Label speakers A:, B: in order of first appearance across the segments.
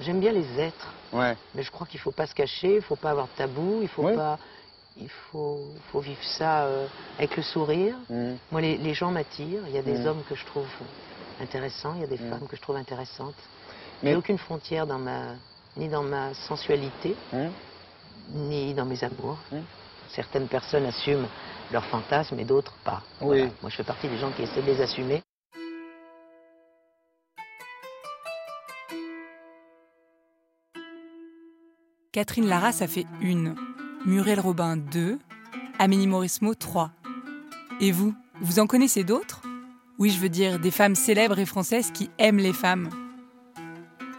A: J'aime bien les êtres.
B: Ouais.
A: Mais je crois qu'il faut pas se cacher, il faut pas avoir de tabou, il faut pas. Il faut, faut vivre ça euh, avec le sourire.
B: Mhm.
A: Moi, les, les gens m'attirent. Il y a des
B: Mm.
A: hommes que je trouve intéressants, il y a des
B: Mm.
A: femmes que je trouve intéressantes.
B: Mais-
A: Il n'y a aucune frontière dans ma, ni dans ma sensualité, ni dans mes amours.
B: Mm.
A: Certaines personnes assument leurs fantasmes et d'autres pas.
B: Oui.
A: Voilà. Moi, je fais partie des gens qui essaient de les assumer.
C: Catherine Lara, ça fait une. Muriel Robin, deux. Amélie Mauresmo, trois. Et vous, vous en connaissez d'autres? Oui, je veux dire des femmes célèbres et françaises qui aiment les femmes.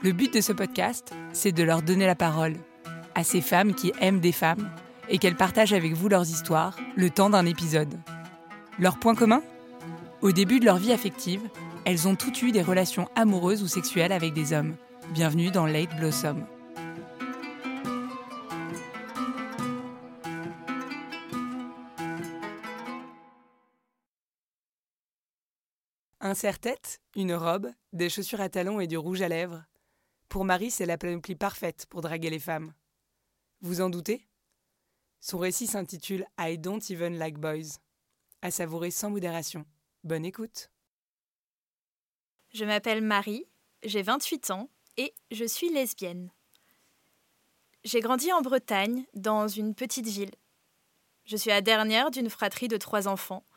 C: Le but de ce podcast, c'est de leur donner la parole à ces femmes qui aiment des femmes et qu'elles partagent avec vous leurs histoires le temps d'un épisode. Leur point commun? Au début de leur vie affective, elles ont toutes eu des relations amoureuses ou sexuelles avec des hommes. Bienvenue dans Late Blossom. Un serre-tête, une robe, des chaussures à talons et du rouge à lèvres. Pour Marie, c'est la panoplie parfaite pour draguer les femmes. Vous en doutez? Son récit s'intitule I Don't Even Like Boys. À savourer sans modération. Bonne écoute.
D: Je m'appelle Marie, j'ai 28 ans et je suis lesbienne. J'ai grandi en Bretagne, dans une petite ville. Je suis la dernière d'une fratrie de trois enfants.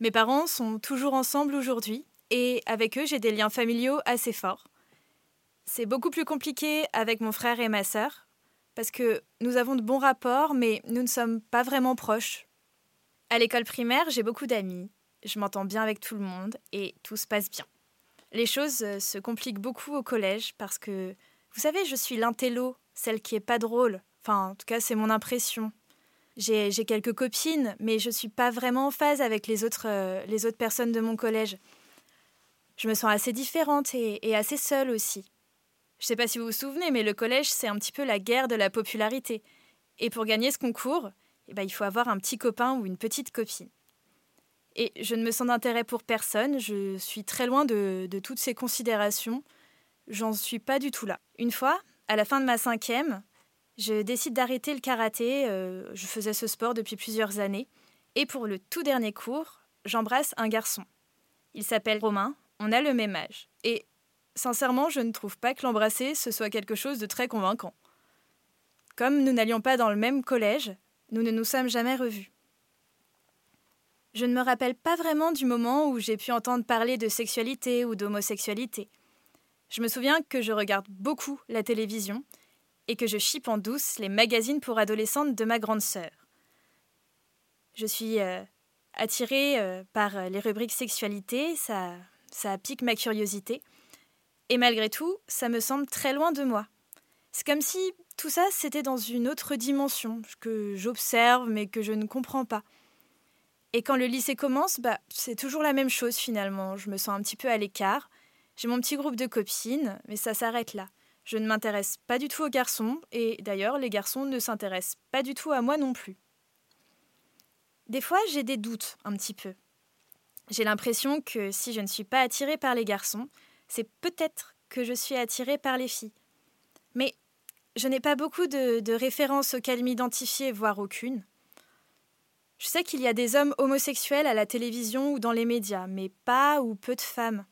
D: Mes parents sont toujours ensemble aujourd'hui et avec eux j'ai des liens familiaux assez forts. C'est beaucoup plus compliqué avec mon frère et ma sœur parce que nous avons de bons rapports mais nous ne sommes pas vraiment proches. À l'école primaire, j'ai beaucoup d'amis. Je m'entends bien avec tout le monde et tout se passe bien. Les choses euh, se compliquent beaucoup au collège parce que, vous savez, je suis l'intello, celle qui est pas drôle. Enfin, en tout cas, c'est mon impression. J'ai quelques copines, mais je suis pas vraiment en phase avec les autres, euh, les autres personnes de mon collège. Je me sens assez différente et, assez seule aussi. Je sais pas si vous vous souvenez, mais le collège, c'est un petit peu la guerre de la popularité. Et pour gagner ce concours, eh ben, il faut avoir un petit copain ou une petite copine. Et je ne me sens d'intérêt pour personne, je suis très loin de, de toutes ces considérations. J'en suis pas du tout là. Une fois, à la fin de ma cinquième, je décide d'arrêter le karaté. euh, je faisais ce sport depuis plusieurs années. Et pour le tout dernier cours, j'embrasse un garçon. Il s'appelle Romain, on a le même âge. Et sincèrement, je ne trouve pas que l'embrasser, ce soit quelque chose de très convaincant. Comme nous n'allions pas dans le même collège, nous ne nous sommes jamais revus. Je ne me rappelle pas vraiment du moment où j'ai pu entendre parler de sexualité ou d'homosexualité. Je me souviens que je regarde beaucoup la télévision et que je chipe en douce les magazines pour adolescentes de ma grande sœur. Je suis euh, attirée euh, par euh, les rubriques sexualité, ça, ça pique ma curiosité. Et malgré tout, ça me semble très loin de moi. C'est comme si tout ça, c'était dans une autre dimension, que j'observe mais que je ne comprends pas. Et quand le lycée commence, bah, c'est toujours la même chose finalement. Je me sens un petit peu à l'écart. J'ai mon petit groupe de copines, mais ça s'arrête là. Je ne m'intéresse pas du tout aux garçons, et d'ailleurs, les garçons ne s'intéressent pas du tout à moi non plus. Des fois, j'ai des doutes un petit peu. J'ai l'impression que si je ne suis pas attirée par les garçons, c'est peut-être que je suis attirée par les filles. Mais je n'ai pas beaucoup de, références auxquelles m'identifier, voire aucune. Je sais qu'il y a des hommes homosexuels à la télévision ou dans les médias, mais pas ou peu de femmes.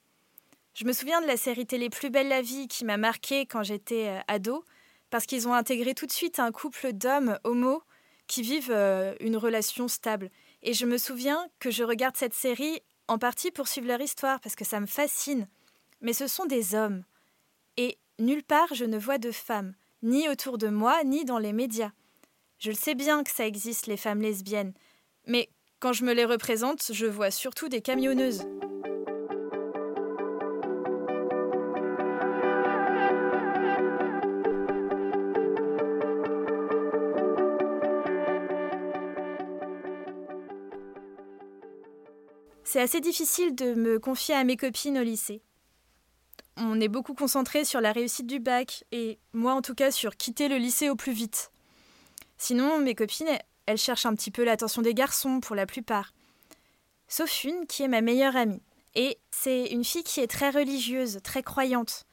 D: Je me souviens de la série télé Plus belle la vie qui m'a marquée quand j'étais euh, ado, parce qu'ils ont intégré tout de suite un couple d'hommes homo qui vivent euh, une relation stable. Et je me souviens que je regarde cette série en partie pour suivre leur histoire, parce que ça me fascine. Mais ce sont des hommes. Et nulle part je ne vois de femmes, ni autour de moi, ni dans les médias. Je le sais bien que ça existe, les femmes lesbiennes, mais quand je me les représente, je vois surtout des camionneuses. C'est assez difficile de me confier à mes copines au lycée. On est beaucoup concentré sur la réussite du bac, et moi en tout cas sur quitter le lycée au plus vite. Sinon, mes copines, elles cherchent un petit peu l'attention des garçons pour la plupart. Sauf une qui est ma meilleure amie. Et c'est une fille qui est très religieuse, très croyante.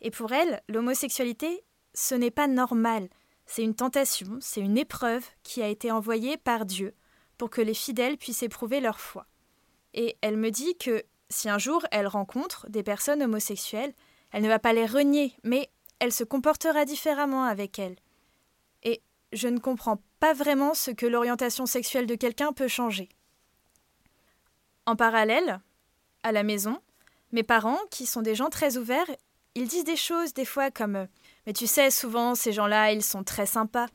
D: Et pour elle, l'homosexualité, ce n'est pas normal. C'est une tentation, c'est une épreuve qui a été envoyée par Dieu pour que les fidèles puissent éprouver leur foi. Et elle me dit que si un jour elle rencontre des personnes homosexuelles, elle ne va pas les renier, mais elle se comportera différemment avec elles. Et je ne comprends pas vraiment ce que l'orientation sexuelle de quelqu'un peut changer. En parallèle, à la maison, mes parents, qui sont des gens très ouverts, ils disent des choses des fois comme Mais tu sais, souvent, ces gens-là, ils sont très sympas.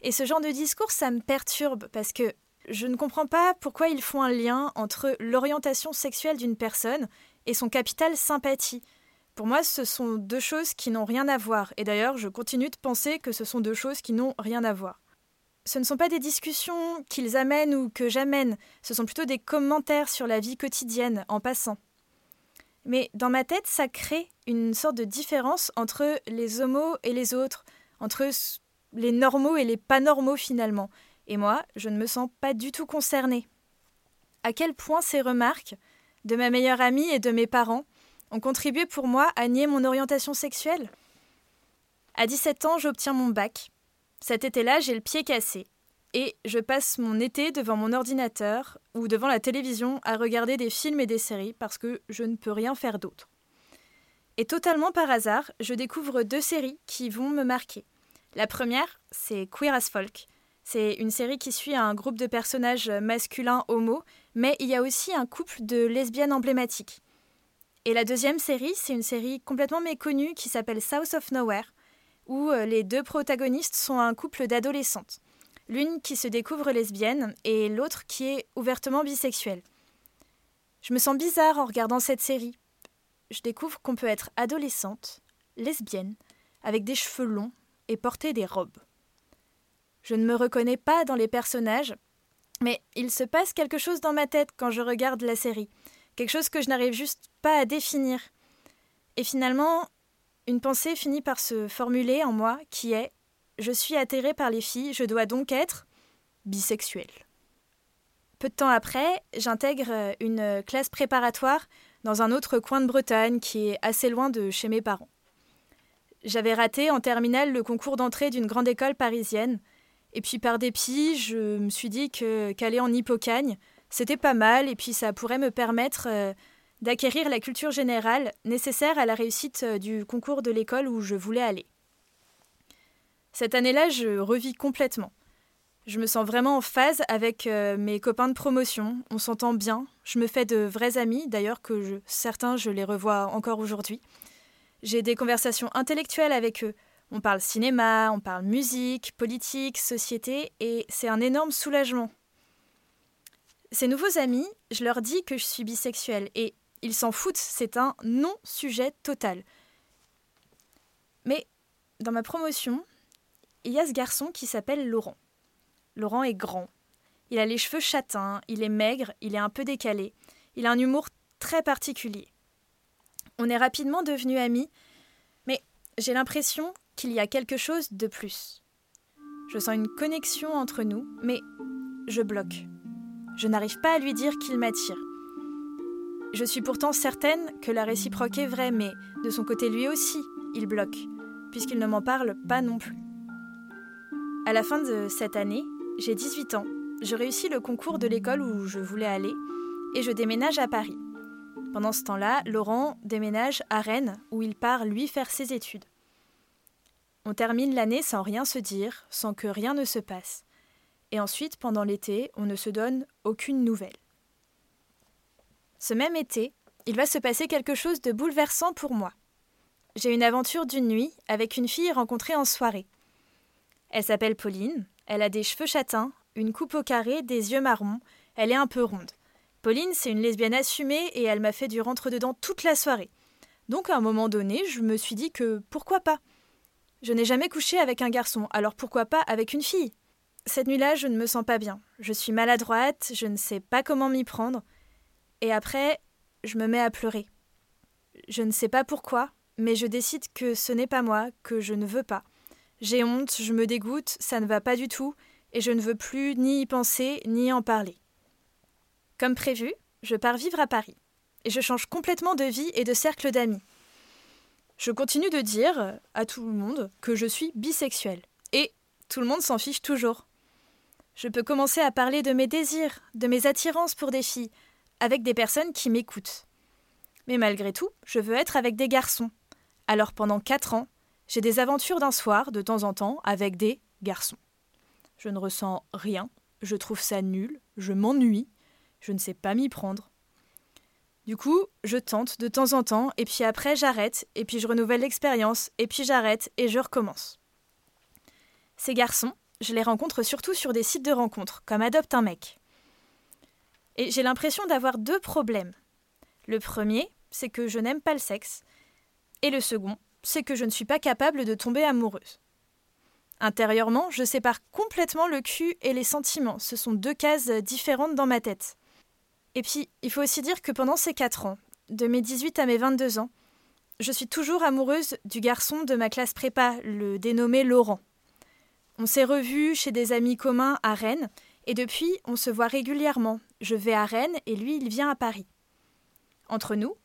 D: Et ce genre de discours, ça me perturbe parce que je ne comprends pas pourquoi ils font un lien entre l'orientation sexuelle d'une personne et son capital sympathie. Pour moi, ce sont deux choses qui n'ont rien à voir, et d'ailleurs, je continue de penser que ce sont deux choses qui n'ont rien à voir. Ce ne sont pas des discussions qu'ils amènent ou que j'amène, ce sont plutôt des commentaires sur la vie quotidienne en passant. Mais dans ma tête, ça crée une sorte de différence entre les homos et les autres, entre les normaux et les pas normaux finalement. Et moi, je ne me sens pas du tout concernée. À quel point ces remarques de ma meilleure amie et de mes parents ont contribué pour moi à nier mon orientation sexuelle? À 17 ans, j'obtiens mon bac. Cet été-là, j'ai le pied cassé. Et je passe mon été devant mon ordinateur ou devant la télévision à regarder des films et des séries parce que je ne peux rien faire d'autre. Et totalement par hasard, je découvre deux séries qui vont me marquer. La première, c'est Queer as Folk, c'est une série qui suit un groupe de personnages masculins homo, mais il y a aussi un couple de lesbiennes emblématiques. Et la deuxième série, c'est une série complètement méconnue qui s'appelle South of Nowhere, où euh, les deux protagonistes sont un couple d'adolescentes. L'une qui se découvre lesbienne et l'autre qui est ouvertement bisexuelle. Je me sens bizarre en regardant cette série. Je découvre qu'on peut être adolescente, lesbienne, avec des cheveux longs et porter des robes. Je ne me reconnais pas dans les personnages, mais il se passe quelque chose dans ma tête quand je regarde la série, quelque chose que je n'arrive juste pas à définir. Et finalement, une pensée finit par se formuler en moi qui est Je suis atterrée par les filles, je dois donc être bisexuelle. Peu de temps après, j'intègre une classe préparatoire dans un autre coin de Bretagne qui est assez loin de chez mes parents. J'avais raté en terminale le concours d'entrée d'une grande école parisienne, et puis par dépit, je me suis dit que qu'aller en Hippocagne, c'était pas mal, et puis ça pourrait me permettre euh, d'acquérir la culture générale nécessaire à la réussite euh, du concours de l'école où je voulais aller. Cette année-là, je revis complètement. Je me sens vraiment en phase avec euh, mes copains de promotion, on s'entend bien, je me fais de vrais amis, d'ailleurs que certains je les revois encore aujourd'hui. J'ai des conversations intellectuelles avec eux, on parle cinéma, on parle musique, politique, société, et c'est un énorme soulagement. Ces nouveaux amis, je leur dis que je suis bisexuelle, et ils s'en foutent, c'est un non-sujet total. Mais dans ma promotion, il y a ce garçon qui s'appelle Laurent. Laurent est grand. Il a les cheveux châtains, il est maigre, il est un peu décalé. Il a un humour très particulier. On est rapidement devenus amis, mais j'ai l'impression qu'il y a quelque chose de plus. Je sens une connexion entre nous, mais je bloque. Je n'arrive pas à lui dire qu'il m'attire. Je suis pourtant certaine que la réciproque est vraie, mais de son côté lui aussi, il bloque, puisqu'il ne m'en parle pas non plus. À la fin de cette année, j'ai 18 ans, je réussis le concours de l'école où je voulais aller, et je déménage à Paris. Pendant ce temps-là, Laurent déménage à Rennes, où il part lui faire ses études. On termine l'année sans rien se dire, sans que rien ne se passe. Et ensuite, pendant l'été, on ne se donne aucune nouvelle. Ce même été, il va se passer quelque chose de bouleversant pour moi. J'ai une aventure d'une nuit avec une fille rencontrée en soirée. Elle s'appelle Pauline, elle a des cheveux châtains, une coupe au carré, des yeux marrons, elle est un peu ronde. Pauline, c'est une lesbienne assumée et elle m'a fait du rentre-dedans toute la soirée. Donc à un moment donné, je me suis dit que pourquoi pas? Je n'ai jamais couché avec un garçon, alors pourquoi pas avec une fille? Cette nuit-là, je ne me sens pas bien. Je suis maladroite, je ne sais pas comment m'y prendre. Et après, je me mets à pleurer. Je ne sais pas pourquoi, mais je décide que ce n'est pas moi, que je ne veux pas. J'ai honte, je me dégoûte, ça ne va pas du tout, et je ne veux plus ni y penser, ni en parler. Comme prévu, je pars vivre à Paris, et je change complètement de vie et de cercle d'amis. Je continue de dire à tout le monde que je suis bisexuelle. Et tout le monde s'en fiche toujours. Je peux commencer à parler de mes désirs, de mes attirances pour des filles, avec des personnes qui m'écoutent. Mais malgré tout, je veux être avec des garçons. Alors pendant quatre ans, j'ai des aventures d'un soir, de temps en temps, avec des garçons. Je ne ressens rien, je trouve ça nul, je m'ennuie, je ne sais pas m'y prendre. Du coup, je tente de temps en temps, et puis après j'arrête, et puis je renouvelle l'expérience, et puis j'arrête, et je recommence. Ces garçons, je les rencontre surtout sur des sites de rencontres, comme Adopte un mec. Et j'ai l'impression d'avoir deux problèmes. Le premier, c'est que je n'aime pas le sexe, et le second, c'est que je ne suis pas capable de tomber amoureuse. Intérieurement, je sépare complètement le cul et les sentiments. Ce sont deux cases différentes dans ma tête. Et puis, il faut aussi dire que pendant ces quatre ans, de mes 18 à mes 22 ans, je suis toujours amoureuse du garçon de ma classe prépa, le dénommé Laurent. On s'est revus chez des amis communs à Rennes, et depuis, on se voit régulièrement. Je vais à Rennes et lui, il vient à Paris. Entre nous,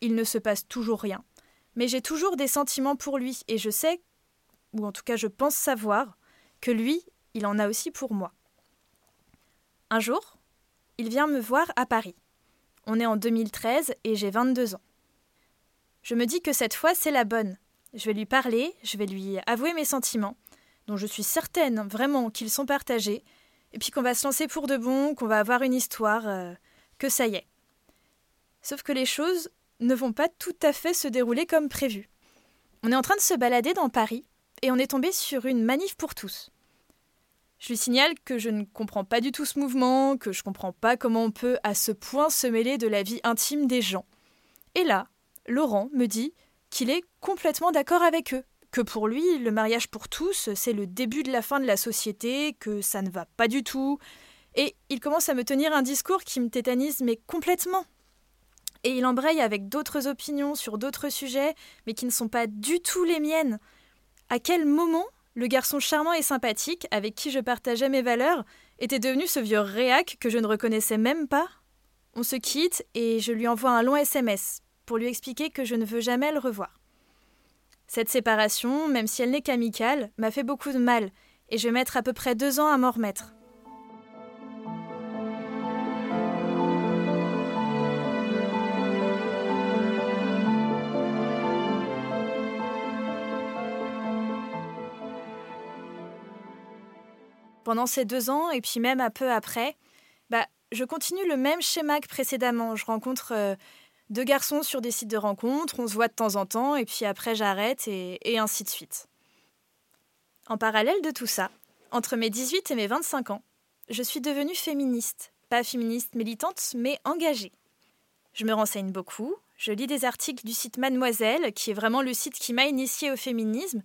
D: il ne se passe toujours rien, mais j'ai toujours des sentiments pour lui, et je sais, ou en tout cas je pense savoir, que lui, il en a aussi pour moi. Un jour, il vient me voir à Paris. On est en 2013 et j'ai 22 ans. Je me dis que cette fois, c'est la bonne. Je vais lui parler, je vais lui avouer mes sentiments, dont je suis certaine vraiment qu'ils sont partagés, et puis qu'on va se lancer pour de bon, qu'on va avoir une histoire, euh, que ça y est. Sauf que les choses ne vont pas tout à fait se dérouler comme prévu. On est en train de se balader dans Paris, et on est tombé sur une manif pour tous. Je lui signale que je ne comprends pas du tout ce mouvement, que je comprends pas comment on peut à ce point se mêler de la vie intime des gens. Et là, Laurent me dit qu'il est complètement d'accord avec eux, que pour lui, le mariage pour tous, c'est le début de la fin de la société, que ça ne va pas du tout. Et il commence à me tenir un discours qui me tétanise, mais complètement. Et il embraye avec d'autres opinions sur d'autres sujets, mais qui ne sont pas du tout les miennes. À quel moment le garçon charmant et sympathique, avec qui je partageais mes valeurs, était devenu ce vieux réac que je ne reconnaissais même pas On se quitte et je lui envoie un long SMS pour lui expliquer que je ne veux jamais le revoir. Cette séparation, même si elle n'est qu'amicale, m'a fait beaucoup de mal, et je vais mettre à peu près deux ans à m'en remettre. Pendant ces deux ans, et puis même un peu après, bah, je continue le même schéma que précédemment. Je rencontre euh, deux garçons sur des sites de rencontres, on se voit de temps en temps, et puis après j'arrête, et, ainsi de suite. En parallèle de tout ça, entre mes 18 et mes 25 ans, je suis devenue féministe. Pas féministe militante, mais engagée. Je me renseigne beaucoup, je lis des articles du site Mademoiselle, qui est vraiment le site qui m'a initiée au féminisme,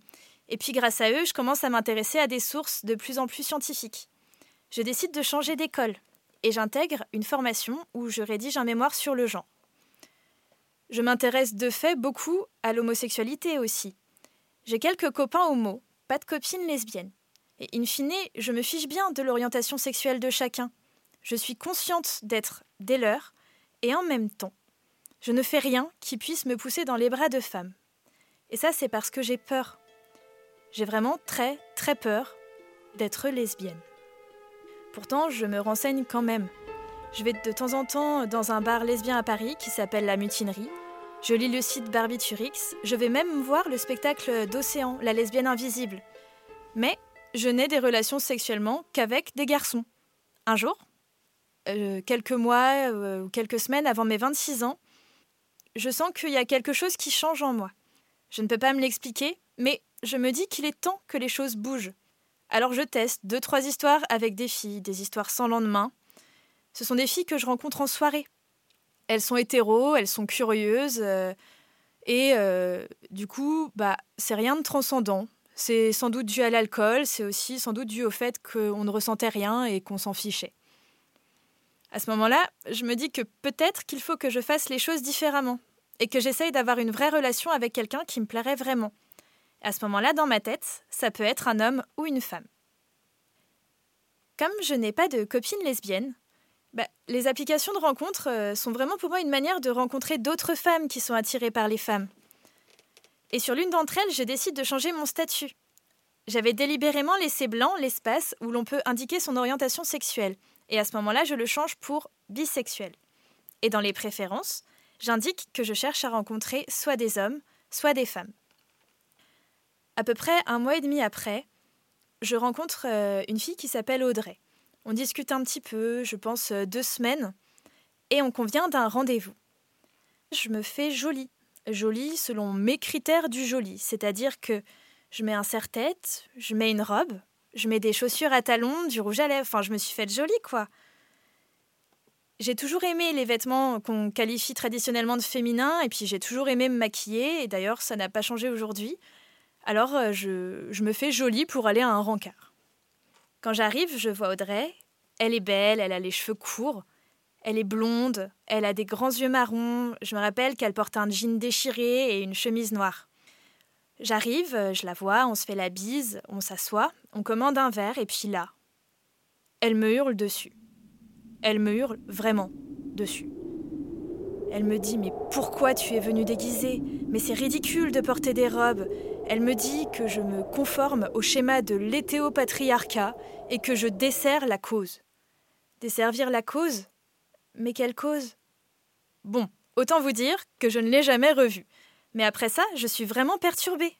D: et puis grâce à eux, je commence à m'intéresser à des sources de plus en plus scientifiques. Je décide de changer d'école, et j'intègre une formation où je rédige un mémoire sur le genre. Je m'intéresse de fait beaucoup à l'homosexualité aussi. J'ai quelques copains homo, pas de copines lesbiennes. Et in fine, je me fiche bien de l'orientation sexuelle de chacun. Je suis consciente d'être des leurs, et en même temps, je ne fais rien qui puisse me pousser dans les bras de femmes. Et ça, c'est parce que j'ai peur. J'ai vraiment très, très peur d'être lesbienne. Pourtant, je me renseigne quand même. Je vais de temps en temps dans un bar lesbien à Paris qui s'appelle La Mutinerie. Je lis le site Barbiturix. Je vais même voir le spectacle d'Océan, la lesbienne invisible. Mais je n'ai des relations sexuellement qu'avec des garçons. Un jour, euh, quelques mois euh, ou quelques semaines avant mes 26 ans, je sens qu'il y a quelque chose qui change en moi. Je ne peux pas me l'expliquer, mais je me dis qu'il est temps que les choses bougent. Alors je teste deux, trois histoires avec des filles, des histoires sans lendemain, ce sont des filles que je rencontre en soirée. Elles sont hétéros, elles sont curieuses, euh, et euh, du coup, bah, c'est rien de transcendant. C'est sans doute dû à l'alcool, c'est aussi sans doute dû au fait qu'on ne ressentait rien et qu'on s'en fichait. À ce moment-là, je me dis que peut-être qu'il faut que je fasse les choses différemment et que j'essaye d'avoir une vraie relation avec quelqu'un qui me plairait vraiment. À ce moment-là, dans ma tête, ça peut être un homme ou une femme. Comme je n'ai pas de copine lesbienne, bah, les applications de rencontres euh, sont vraiment pour moi une manière de rencontrer d'autres femmes qui sont attirées par les femmes. Et sur l'une d'entre elles, je décide de changer mon statut. J'avais délibérément laissé blanc l'espace où l'on peut indiquer son orientation sexuelle, et à ce moment-là, je le change pour bisexuel. Et dans les préférences, j'indique que je cherche à rencontrer soit des hommes, soit des femmes. À peu près un mois et demi après, je rencontre euh, une fille qui s'appelle Audrey. On discute un petit peu, je pense euh, deux semaines, et on convient d'un rendez-vous. Je me fais jolie, jolie selon mes critères du joli, c'est-à-dire que je mets un serre-tête, je mets une robe, je mets des chaussures à talons, du rouge à lèvres, enfin je me suis faite jolie quoi. J'ai toujours aimé les vêtements qu'on qualifie traditionnellement de féminins, et puis j'ai toujours aimé me maquiller, et d'ailleurs ça n'a pas changé aujourd'hui. Alors euh, je, me fais jolie pour aller à un rencard. Quand j'arrive, je vois Audrey. Elle est belle, elle a les cheveux courts, elle est blonde, elle a des grands yeux marrons. Je me rappelle qu'elle porte un jean déchiré et une chemise noire. J'arrive, je la vois, on se fait la bise, on s'assoit, on commande un verre, et puis là, elle me hurle dessus. Elle me hurle vraiment dessus. Elle me dit Mais pourquoi tu es venu déguisée? Mais c'est ridicule de porter des robes. Elle me dit que je me conforme au schéma de l'hétéopatriarcat et que je desserre la cause. Desservir la cause? Mais quelle cause? Bon, autant vous dire que je ne l'ai jamais revue. Mais après ça, je suis vraiment perturbée.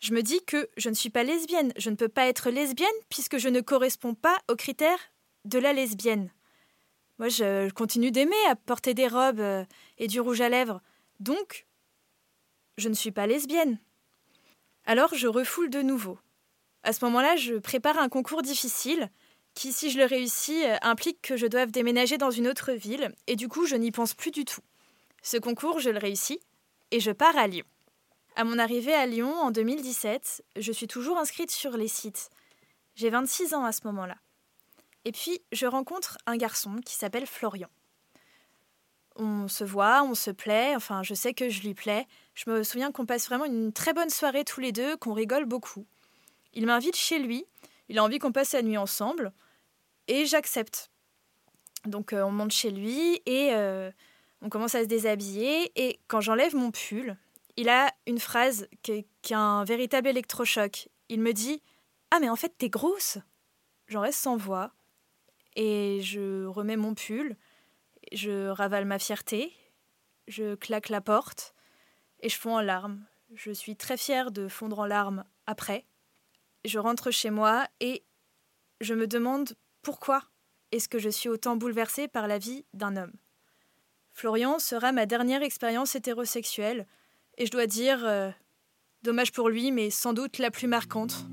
D: Je me dis que je ne suis pas lesbienne. Je ne peux pas être lesbienne puisque je ne corresponds pas aux critères de la lesbienne. Moi, je continue d'aimer à porter des robes euh, et du rouge à lèvres. Donc, je ne suis pas lesbienne. Alors, je refoule de nouveau. À ce moment-là, je prépare un concours difficile qui, si je le réussis, euh, implique que je doive déménager dans une autre ville, et du coup, je n'y pense plus du tout. Ce concours, je le réussis, et je pars à Lyon. À mon arrivée à Lyon en 2017, je suis toujours inscrite sur les sites. J'ai 26 ans à ce moment-là. Et puis, je rencontre un garçon qui s'appelle Florian. On se voit, on se plaît, enfin, je sais que je lui plais. Je me souviens qu'on passe vraiment une très bonne soirée tous les deux, qu'on rigole beaucoup. Il m'invite chez lui, il a envie qu'on passe la nuit ensemble, et j'accepte. Donc, euh, on monte chez lui et euh, on commence à se déshabiller. Et quand j'enlève mon pull, il a une phrase qui qui est un véritable électrochoc. Il me dit Ah, mais en fait, t'es grosse J'en reste sans voix et je remets mon pull, je ravale ma fierté, je claque la porte et je fonds en larmes. Je suis très fière de fondre en larmes après. Je rentre chez moi et je me demande pourquoi est-ce que je suis autant bouleversée par la vie d'un homme. Florian sera ma dernière expérience hétérosexuelle et je dois dire, euh, dommage pour lui, mais sans doute la plus marquante.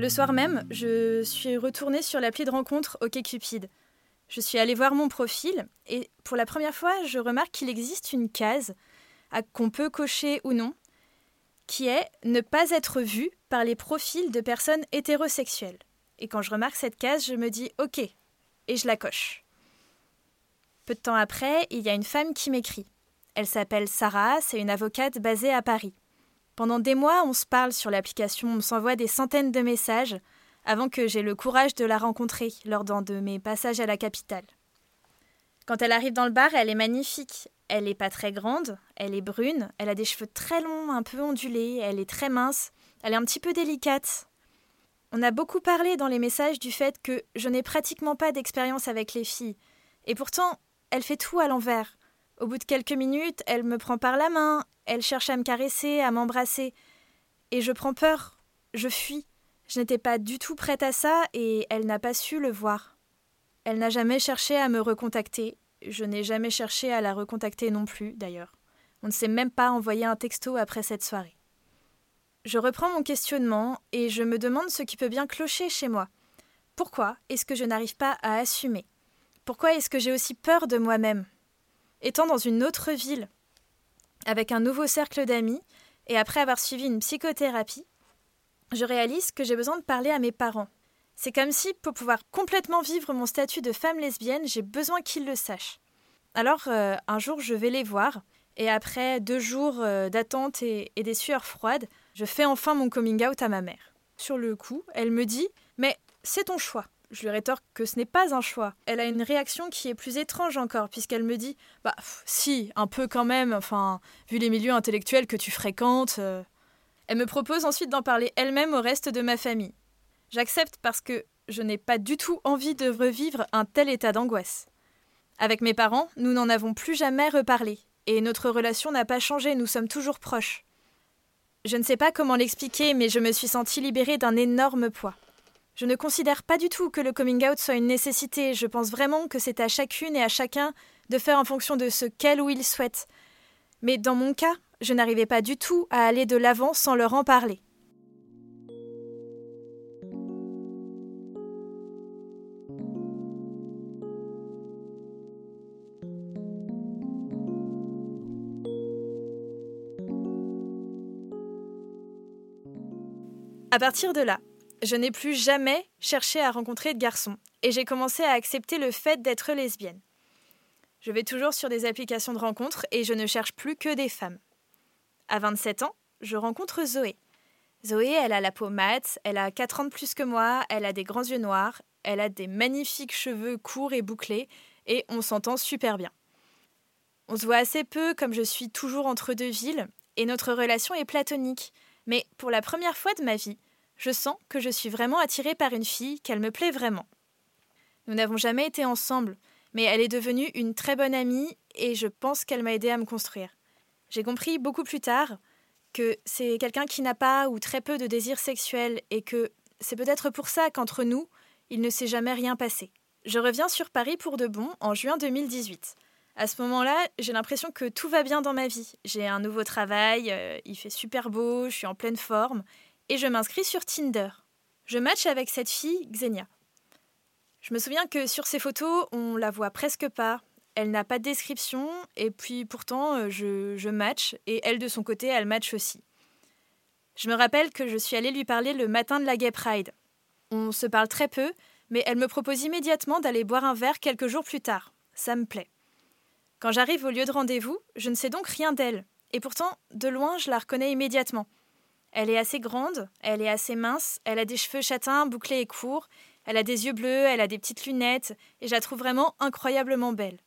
D: Le soir même, je suis retournée sur l'appli de rencontre OkCupid. Je suis allée voir mon profil et pour la première fois, je remarque qu'il existe une case qu'on peut cocher ou non qui est ne pas être vu par les profils de personnes hétérosexuelles. Et quand je remarque cette case, je me dis OK et je la coche. Peu de temps après, il y a une femme qui m'écrit. Elle s'appelle Sarah, c'est une avocate basée à Paris. Pendant des mois, on se parle sur l'application, on s'envoie des centaines de messages avant que j'aie le courage de la rencontrer lors d'un de mes passages à la capitale. Quand elle arrive dans le bar, elle est magnifique. Elle n'est pas très grande, elle est brune, elle a des cheveux très longs, un peu ondulés, elle est très mince, elle est un petit peu délicate. On a beaucoup parlé dans les messages du fait que je n'ai pratiquement pas d'expérience avec les filles. Et pourtant, elle fait tout à l'envers. Au bout de quelques minutes, elle me prend par la main, elle cherche à me caresser, à m'embrasser. Et je prends peur, je fuis. Je n'étais pas du tout prête à ça et elle n'a pas su le voir. Elle n'a jamais cherché à me recontacter. Je n'ai jamais cherché à la recontacter non plus, d'ailleurs. On ne s'est même pas envoyé un texto après cette soirée. Je reprends mon questionnement et je me demande ce qui peut bien clocher chez moi. Pourquoi est-ce que je n'arrive pas à assumer? Pourquoi est-ce que j'ai aussi peur de moi-même? Étant dans une autre ville, avec un nouveau cercle d'amis, et après avoir suivi une psychothérapie, je réalise que j'ai besoin de parler à mes parents. C'est comme si, pour pouvoir complètement vivre mon statut de femme lesbienne, j'ai besoin qu'ils le sachent. Alors euh, un jour, je vais les voir, et après deux jours euh, d'attente et, et des sueurs froides, je fais enfin mon coming out à ma mère. Sur le coup, elle me dit Mais c'est ton choix. Je lui rétorque que ce n'est pas un choix. Elle a une réaction qui est plus étrange encore, puisqu'elle me dit Bah, si, un peu quand même, enfin, vu les milieux intellectuels que tu fréquentes. euh. Elle me propose ensuite d'en parler elle-même au reste de ma famille. J'accepte parce que je n'ai pas du tout envie de revivre un tel état d'angoisse. Avec mes parents, nous n'en avons plus jamais reparlé, et notre relation n'a pas changé, nous sommes toujours proches. Je ne sais pas comment l'expliquer, mais je me suis sentie libérée d'un énorme poids. Je ne considère pas du tout que le coming out soit une nécessité, je pense vraiment que c'est à chacune et à chacun de faire en fonction de ce qu'elle ou il souhaite. Mais dans mon cas, je n'arrivais pas du tout à aller de l'avant sans leur en parler. À partir de là, je n'ai plus jamais cherché à rencontrer de garçons et j'ai commencé à accepter le fait d'être lesbienne. Je vais toujours sur des applications de rencontres et je ne cherche plus que des femmes. À 27 ans, je rencontre Zoé. Zoé, elle a la peau mate, elle a 4 ans de plus que moi, elle a des grands yeux noirs, elle a des magnifiques cheveux courts et bouclés et on s'entend super bien. On se voit assez peu comme je suis toujours entre deux villes et notre relation est platonique. Mais pour la première fois de ma vie, je sens que je suis vraiment attirée par une fille, qu'elle me plaît vraiment. Nous n'avons jamais été ensemble, mais elle est devenue une très bonne amie et je pense qu'elle m'a aidée à me construire. J'ai compris beaucoup plus tard que c'est quelqu'un qui n'a pas ou très peu de désir sexuel et que c'est peut-être pour ça qu'entre nous, il ne s'est jamais rien passé. Je reviens sur Paris pour de bon en juin 2018. À ce moment-là, j'ai l'impression que tout va bien dans ma vie. J'ai un nouveau travail, euh, il fait super beau, je suis en pleine forme, et je m'inscris sur Tinder. Je match avec cette fille, Xenia. Je me souviens que sur ces photos, on la voit presque pas. Elle n'a pas de description, et puis pourtant, euh, je, je match, et elle de son côté, elle match aussi. Je me rappelle que je suis allée lui parler le matin de la Gay Pride. On se parle très peu, mais elle me propose immédiatement d'aller boire un verre quelques jours plus tard. Ça me plaît. Quand j'arrive au lieu de rendez-vous, je ne sais donc rien d'elle, et pourtant, de loin, je la reconnais immédiatement. Elle est assez grande, elle est assez mince, elle a des cheveux châtains, bouclés et courts, elle a des yeux bleus, elle a des petites lunettes, et je la trouve vraiment incroyablement belle.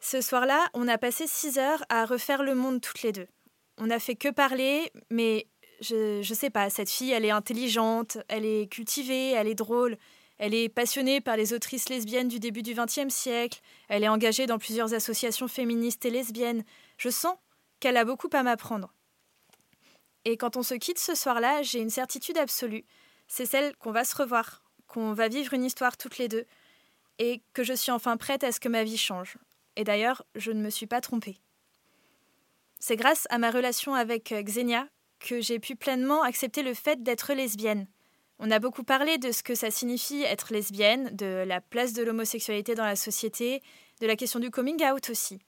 D: Ce soir-là, on a passé six heures à refaire le monde toutes les deux. On n'a fait que parler, mais je, je sais pas, cette fille, elle est intelligente, elle est cultivée, elle est drôle, elle est passionnée par les autrices lesbiennes du début du XXe siècle, elle est engagée dans plusieurs associations féministes et lesbiennes. Je sens qu'elle a beaucoup à m'apprendre. Et quand on se quitte ce soir-là, j'ai une certitude absolue, c'est celle qu'on va se revoir, qu'on va vivre une histoire toutes les deux, et que je suis enfin prête à ce que ma vie change. Et d'ailleurs, je ne me suis pas trompée. C'est grâce à ma relation avec Xenia que j'ai pu pleinement accepter le fait d'être lesbienne. On a beaucoup parlé de ce que ça signifie être lesbienne, de la place de l'homosexualité dans la société, de la question du coming out aussi.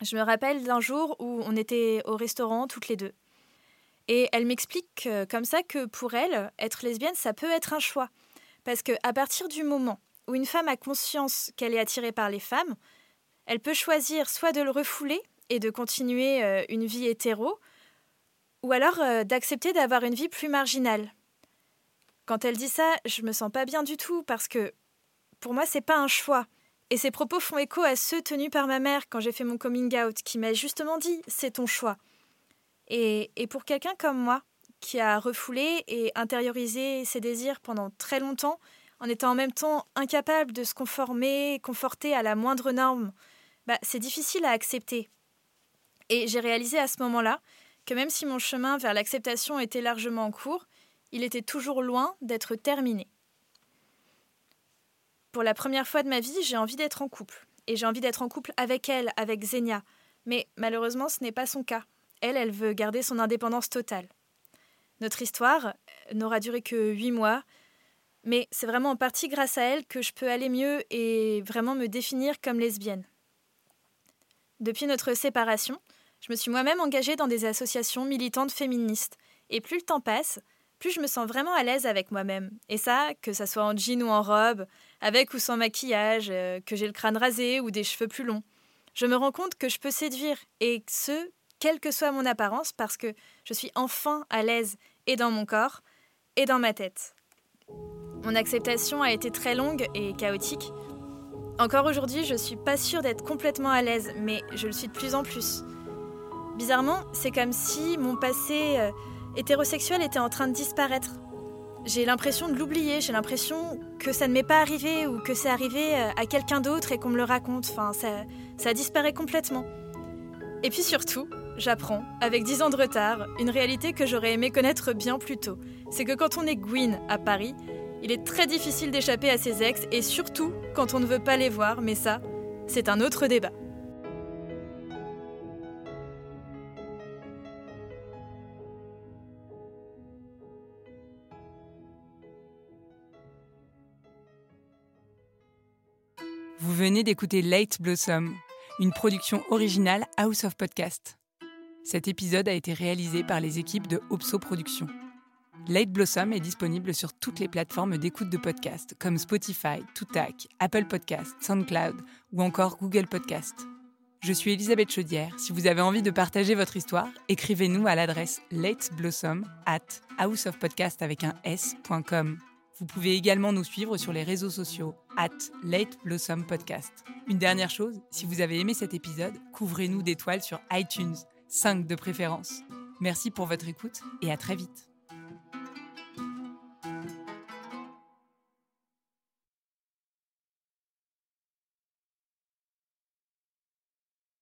D: Je me rappelle d'un jour où on était au restaurant toutes les deux. Et elle m'explique euh, comme ça que pour elle, être lesbienne, ça peut être un choix. Parce que à partir du moment où une femme a conscience qu'elle est attirée par les femmes, elle peut choisir soit de le refouler et de continuer euh, une vie hétéro, ou alors euh, d'accepter d'avoir une vie plus marginale. Quand elle dit ça, je me sens pas bien du tout parce que pour moi, c'est pas un choix. Et ces propos font écho à ceux tenus par ma mère quand j'ai fait mon coming out, qui m'a justement dit c'est ton choix. Et, pour quelqu'un comme moi, qui a refoulé et intériorisé ses désirs pendant très longtemps, en étant en même temps incapable de se conformer, conforter à la moindre norme, bah, c'est difficile à accepter. Et j'ai réalisé à ce moment-là que même si mon chemin vers l'acceptation était largement en cours, il était toujours loin d'être terminé. Pour la première fois de ma vie, j'ai envie d'être en couple. Et j'ai envie d'être en couple avec elle, avec Xenia. Mais malheureusement, ce n'est pas son cas. Elle, elle veut garder son indépendance totale. Notre histoire n'aura duré que huit mois, mais c'est vraiment en partie grâce à elle que je peux aller mieux et vraiment me définir comme lesbienne. Depuis notre séparation, je me suis moi-même engagée dans des associations militantes féministes, et plus le temps passe, plus je me sens vraiment à l'aise avec moi-même. Et ça, que ça soit en jean ou en robe, avec ou sans maquillage, euh, que j'ai le crâne rasé ou des cheveux plus longs. Je me rends compte que je peux séduire, et ce, quelle que soit mon apparence, parce que je suis enfin à l'aise et dans mon corps et dans ma tête. Mon acceptation a été très longue et chaotique. Encore aujourd'hui, je suis pas sûre d'être complètement à l'aise, mais je le suis de plus en plus. Bizarrement, c'est comme si mon passé euh, hétérosexuel était en train de disparaître. J'ai l'impression de l'oublier, j'ai l'impression que ça ne m'est pas arrivé ou que c'est arrivé euh, à quelqu'un d'autre et qu'on me le raconte. Enfin, ça, ça disparaît complètement. Et puis surtout, j'apprends, avec 10 ans de retard, une réalité que j'aurais aimé connaître bien plus tôt. C'est que quand on est Gwyn à Paris, il est très difficile d'échapper à ses ex et surtout quand on ne veut pas les voir, mais ça, c'est un autre débat.
C: Vous venez d'écouter Late Blossom, une production originale House of Podcast. Cet épisode a été réalisé par les équipes de Opso Productions. Late Blossom est disponible sur toutes les plateformes d'écoute de podcasts comme Spotify, Toutac, Apple Podcasts, SoundCloud ou encore Google Podcasts. Je suis Elisabeth Chaudière. Si vous avez envie de partager votre histoire, écrivez-nous à l'adresse lateblossom at houseofpodcast avec un s.com. Vous pouvez également nous suivre sur les réseaux sociaux at Late. Une dernière chose, si vous avez aimé cet épisode, couvrez-nous d'étoiles sur iTunes, 5 de préférence. Merci pour votre écoute et à très vite.